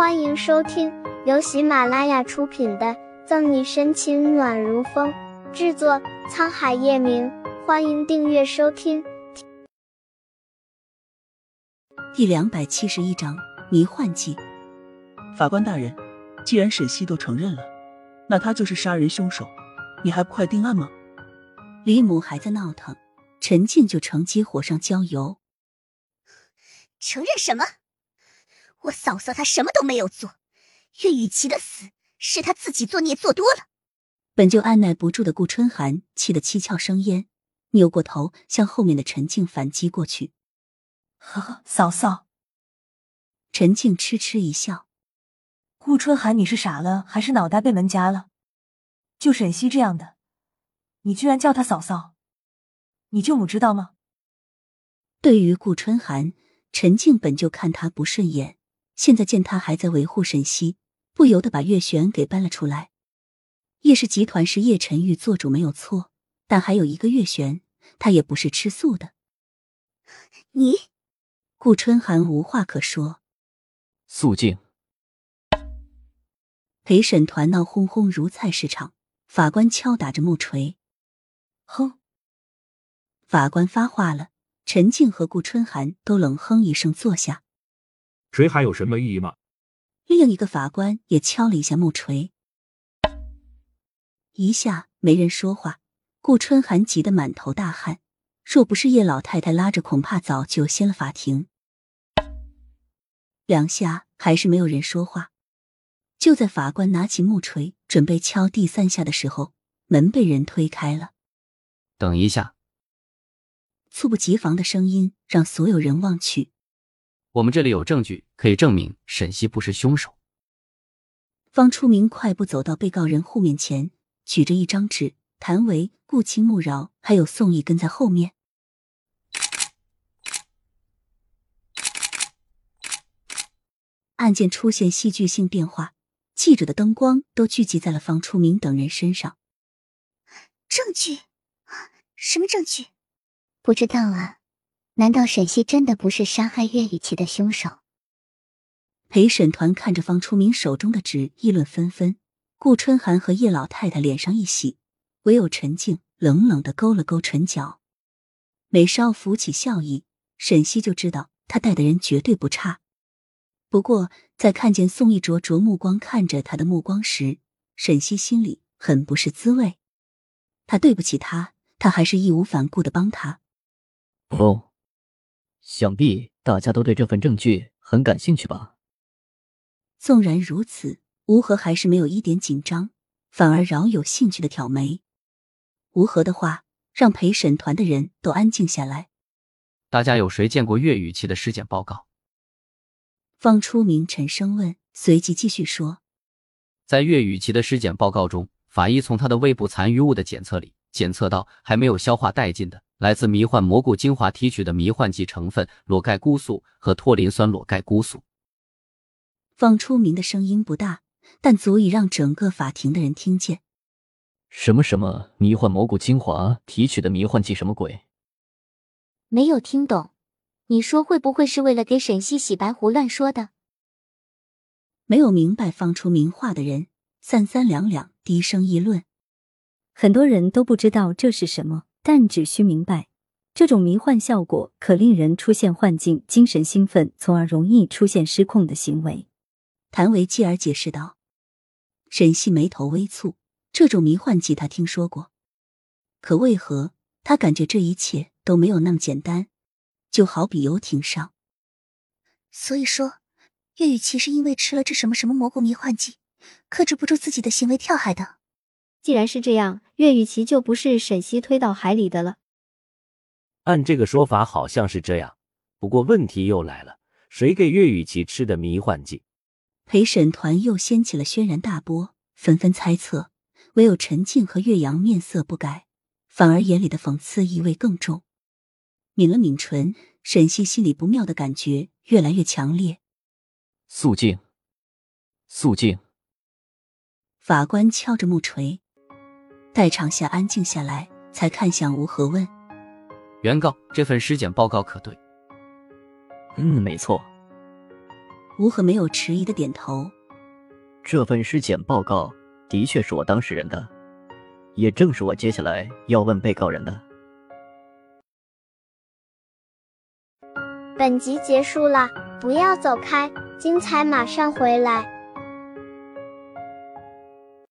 欢迎收听由喜马拉雅出品的《赠你深情暖如风》，制作沧海夜明。欢迎订阅收听。第两百七十一章迷幻剂。法官大人，既然沈西都承认了，那他就是杀人凶手，你还不快定案吗？李母还在闹腾，陈静就乘机火上浇油。承认什么？我嫂嫂她什么都没有做，岳雨琪的死是她自己作孽做多了。本就按耐不住的顾春寒气得七窍生烟，扭过头向后面的陈静反击过去。呵呵，嫂嫂。陈静痴痴一笑：“顾春寒，你是傻了还是脑袋被门夹了？就沈西这样的，你居然叫她嫂嫂？你舅母知道吗？”对于顾春寒，陈静本就看他不顺眼。现在见他还在维护沈西，不由得把月璇给搬了出来。叶氏集团是叶晨玉做主没有错，但还有一个月璇，他也不是吃素的。你，顾春寒无话可说。肃静。陪审团闹哄哄如菜市场，法官敲打着木锤。哼！法官发话了，陈静和顾春寒都冷哼一声坐下。锤还有什么意义吗？另一个法官也敲了一下木锤，一下没人说话。顾春寒急得满头大汗，若不是叶老太太拉着，恐怕早就掀了法庭。两下还是没有人说话。就在法官拿起木锤准备敲第三下的时候，门被人推开了。等一下！猝不及防的声音让所有人望去。我们这里有证据可以证明沈西不是凶手。方初明快步走到被告人户面前，举着一张纸。谭维、顾青、穆饶还有宋义跟在后面。案件出现戏剧性变化，记者的灯光都聚集在了方初明等人身上。证据？什么证据？不知道啊。难道沈西真的不是杀害岳雨琪的凶手？陪审团看着方初明手中的纸，议论纷纷。顾春寒和叶老太太脸上一喜，唯有陈静冷冷的勾了勾唇角，美梢浮起笑意。沈西就知道他带的人绝对不差。不过，在看见宋一灼灼目光看着他的目光时，沈西心里很不是滋味。他对不起他，他还是义无反顾的帮他。哦。想必大家都对这份证据很感兴趣吧？纵然如此，吴和还是没有一点紧张，反而饶有兴趣的挑眉。吴和的话让陪审团的人都安静下来。大家有谁见过岳雨琪的尸检报告？方初明沉声问，随即继续说：“在岳雨琪的尸检报告中，法医从他的胃部残余物的检测里检测到还没有消化殆尽的。”来自迷幻蘑菇精华提取的迷幻剂成分裸盖菇素和脱磷酸裸盖菇素。方出明的声音不大，但足以让整个法庭的人听见。什么什么迷幻蘑菇精华提取的迷幻剂？什么鬼？没有听懂。你说会不会是为了给沈西洗白胡乱说的？没有明白方出名话的人三三两两低声议论。很多人都不知道这是什么。但只需明白，这种迷幻效果可令人出现幻境、精神兴奋，从而容易出现失控的行为。谭维继而解释道：“沈西眉头微蹙，这种迷幻剂他听说过，可为何他感觉这一切都没有那么简单？就好比游艇上，所以说，岳雨琪是因为吃了这什么什么蘑菇迷幻剂，克制不住自己的行为跳海的。”既然是这样，岳雨琪就不是沈西推到海里的了。按这个说法，好像是这样。不过问题又来了，谁给岳雨琪吃的迷幻剂？陪审团又掀起了轩然大波，纷纷猜测。唯有陈静和岳阳面色不改，反而眼里的讽刺意味更重。抿了抿唇，沈西心里不妙的感觉越来越强烈。肃静，肃静。法官敲着木锤。待场下安静下来，才看向吴和问：“原告，这份尸检报告可对？”“嗯，没错。”吴和没有迟疑的点头。这份尸检报告的确是我当事人的，也正是我接下来要问被告人的。本集结束了，不要走开，精彩马上回来。